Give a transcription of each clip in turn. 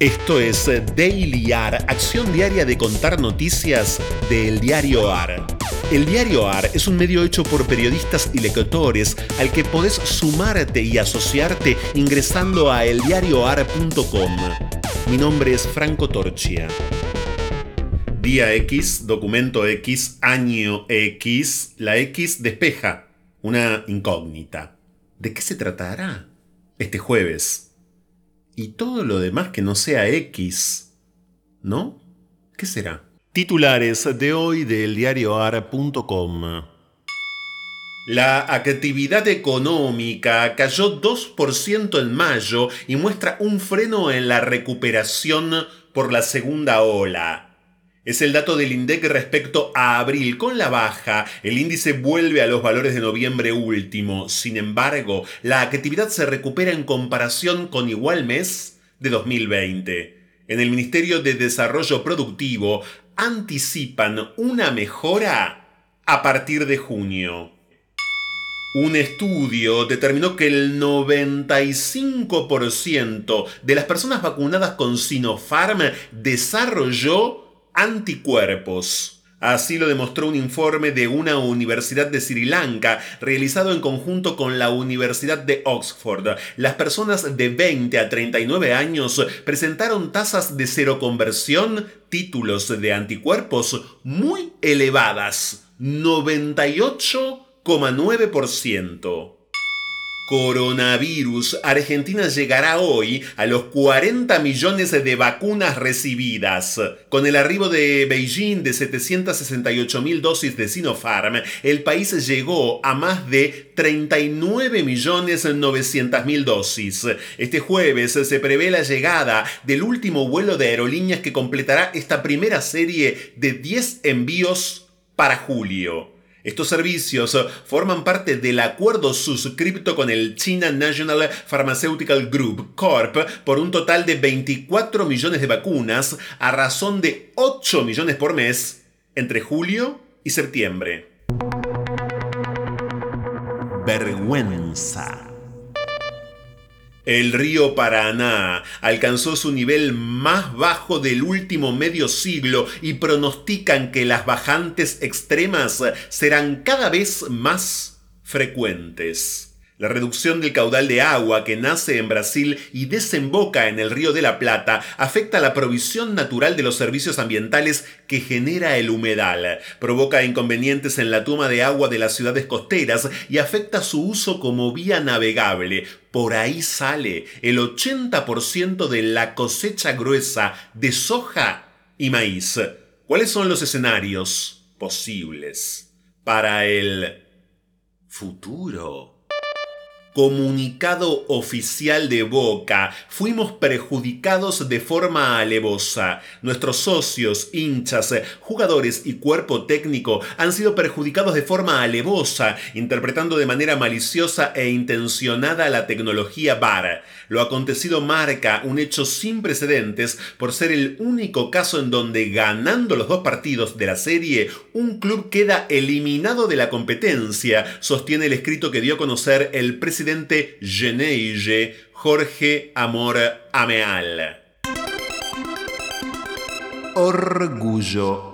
Esto es Daily AR, acción diaria de contar noticias del diario AR. El diario AR es un medio hecho por periodistas y lectores al que podés sumarte y asociarte ingresando a eldiarioar.com. Mi nombre es Franco Torchia. Día X, documento X, año X, la X despeja una incógnita. ¿De qué se tratará? Este jueves y todo lo demás que no sea X, ¿no? ¿Qué será? Titulares de hoy del diarioar.com. La actividad económica cayó 2% en mayo y muestra un freno en la recuperación por la segunda ola. Es el dato del INDEC respecto a abril. Con la baja, el índice vuelve a los valores de noviembre último. Sin embargo, la actividad se recupera en comparación con igual mes de 2020. En el Ministerio de Desarrollo Productivo anticipan una mejora a partir de junio. Un estudio determinó que el 95% de las personas vacunadas con Sinopharm desarrolló anticuerpos. Así lo demostró un informe de una universidad de Sri Lanka realizado en conjunto con la Universidad de Oxford. Las personas de 20 a 39 años presentaron tasas de seroconversión, títulos de anticuerpos muy elevadas, 98,9%. Coronavirus. Argentina llegará hoy a los 40 millones de vacunas recibidas. Con el arribo de Beijing de 768 mil dosis de Sinopharm, el país llegó a más de 39 millones 900 mil dosis. Este jueves se prevé la llegada del último vuelo de aerolíneas que completará esta primera serie de 10 envíos para julio. Estos servicios forman parte del acuerdo suscripto con el China National Pharmaceutical Group Corp por un total de 24 millones de vacunas a razón de 8 millones por mes entre julio y septiembre. Vergüenza. El río Paraná alcanzó su nivel más bajo del último medio siglo y pronostican que las bajantes extremas serán cada vez más frecuentes. La reducción del caudal de agua que nace en Brasil y desemboca en el río de la Plata afecta la provisión natural de los servicios ambientales que genera el humedal, provoca inconvenientes en la toma de agua de las ciudades costeras y afecta su uso como vía navegable. Por ahí sale el 80% de la cosecha gruesa de soja y maíz. ¿Cuáles son los escenarios posibles para el futuro? Comunicado oficial de Boca. Fuimos perjudicados de forma alevosa. Nuestros socios, hinchas, jugadores y cuerpo técnico han sido perjudicados de forma alevosa, interpretando de manera maliciosa e intencionada la tecnología VAR. Lo acontecido marca un hecho sin precedentes por ser el único caso en donde ganando los dos partidos de la serie, un club queda eliminado de la competencia, sostiene el escrito que dio a conocer el presidente presidente Geneige Jorge Amor Ameal. Orgullo.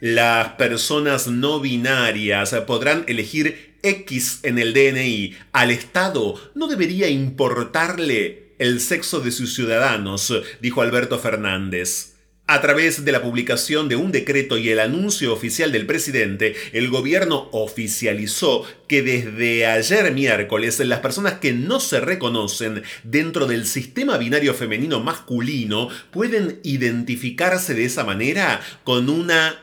Las personas no binarias podrán elegir X en el DNI. Al Estado no debería importarle el sexo de sus ciudadanos, dijo Alberto Fernández. A través de la publicación de un decreto y el anuncio oficial del presidente, el gobierno oficializó que desde ayer miércoles las personas que no se reconocen dentro del sistema binario femenino masculino pueden identificarse de esa manera con una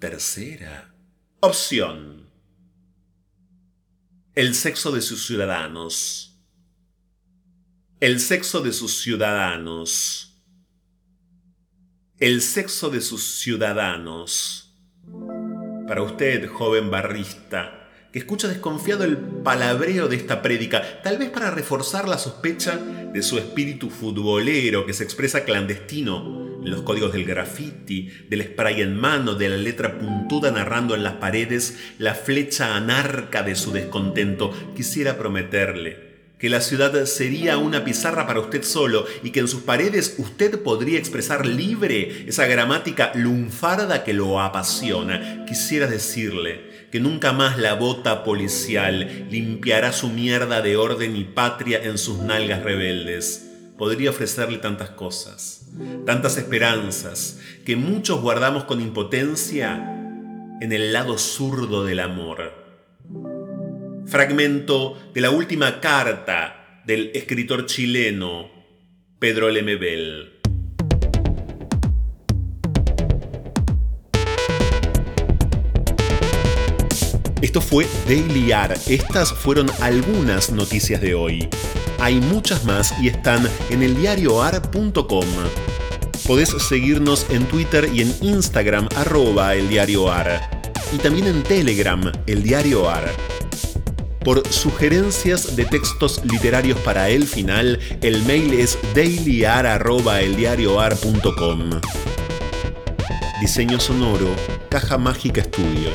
tercera opción. El sexo de sus ciudadanos. El sexo de sus ciudadanos el sexo de sus ciudadanos. Para usted, joven barrista, que escucha desconfiado el palabreo de esta prédica, tal vez para reforzar la sospecha de su espíritu futbolero que se expresa clandestino en los códigos del graffiti, del spray en mano, de la letra puntuda narrando en las paredes la flecha anarca de su descontento, quisiera prometerle que la ciudad sería una pizarra para usted solo y que en sus paredes usted podría expresar libre esa gramática lunfarda que lo apasiona. Quisiera decirle que nunca más la bota policial limpiará su mierda de orden y patria en sus nalgas rebeldes. Podría ofrecerle tantas cosas, tantas esperanzas, que muchos guardamos con impotencia en el lado zurdo del amor fragmento de la última carta del escritor chileno Pedro Lemebel. Esto fue Daily AR. Estas fueron algunas noticias de hoy. Hay muchas más y están en eldiarioar.com. Podés seguirnos en Twitter y en Instagram arroba eldiarioar. Y también en Telegram, el diario AR. Por sugerencias de textos literarios para el final, el mail es dailyar.eldiarioar.com. Diseño sonoro, Caja Mágica Estudio.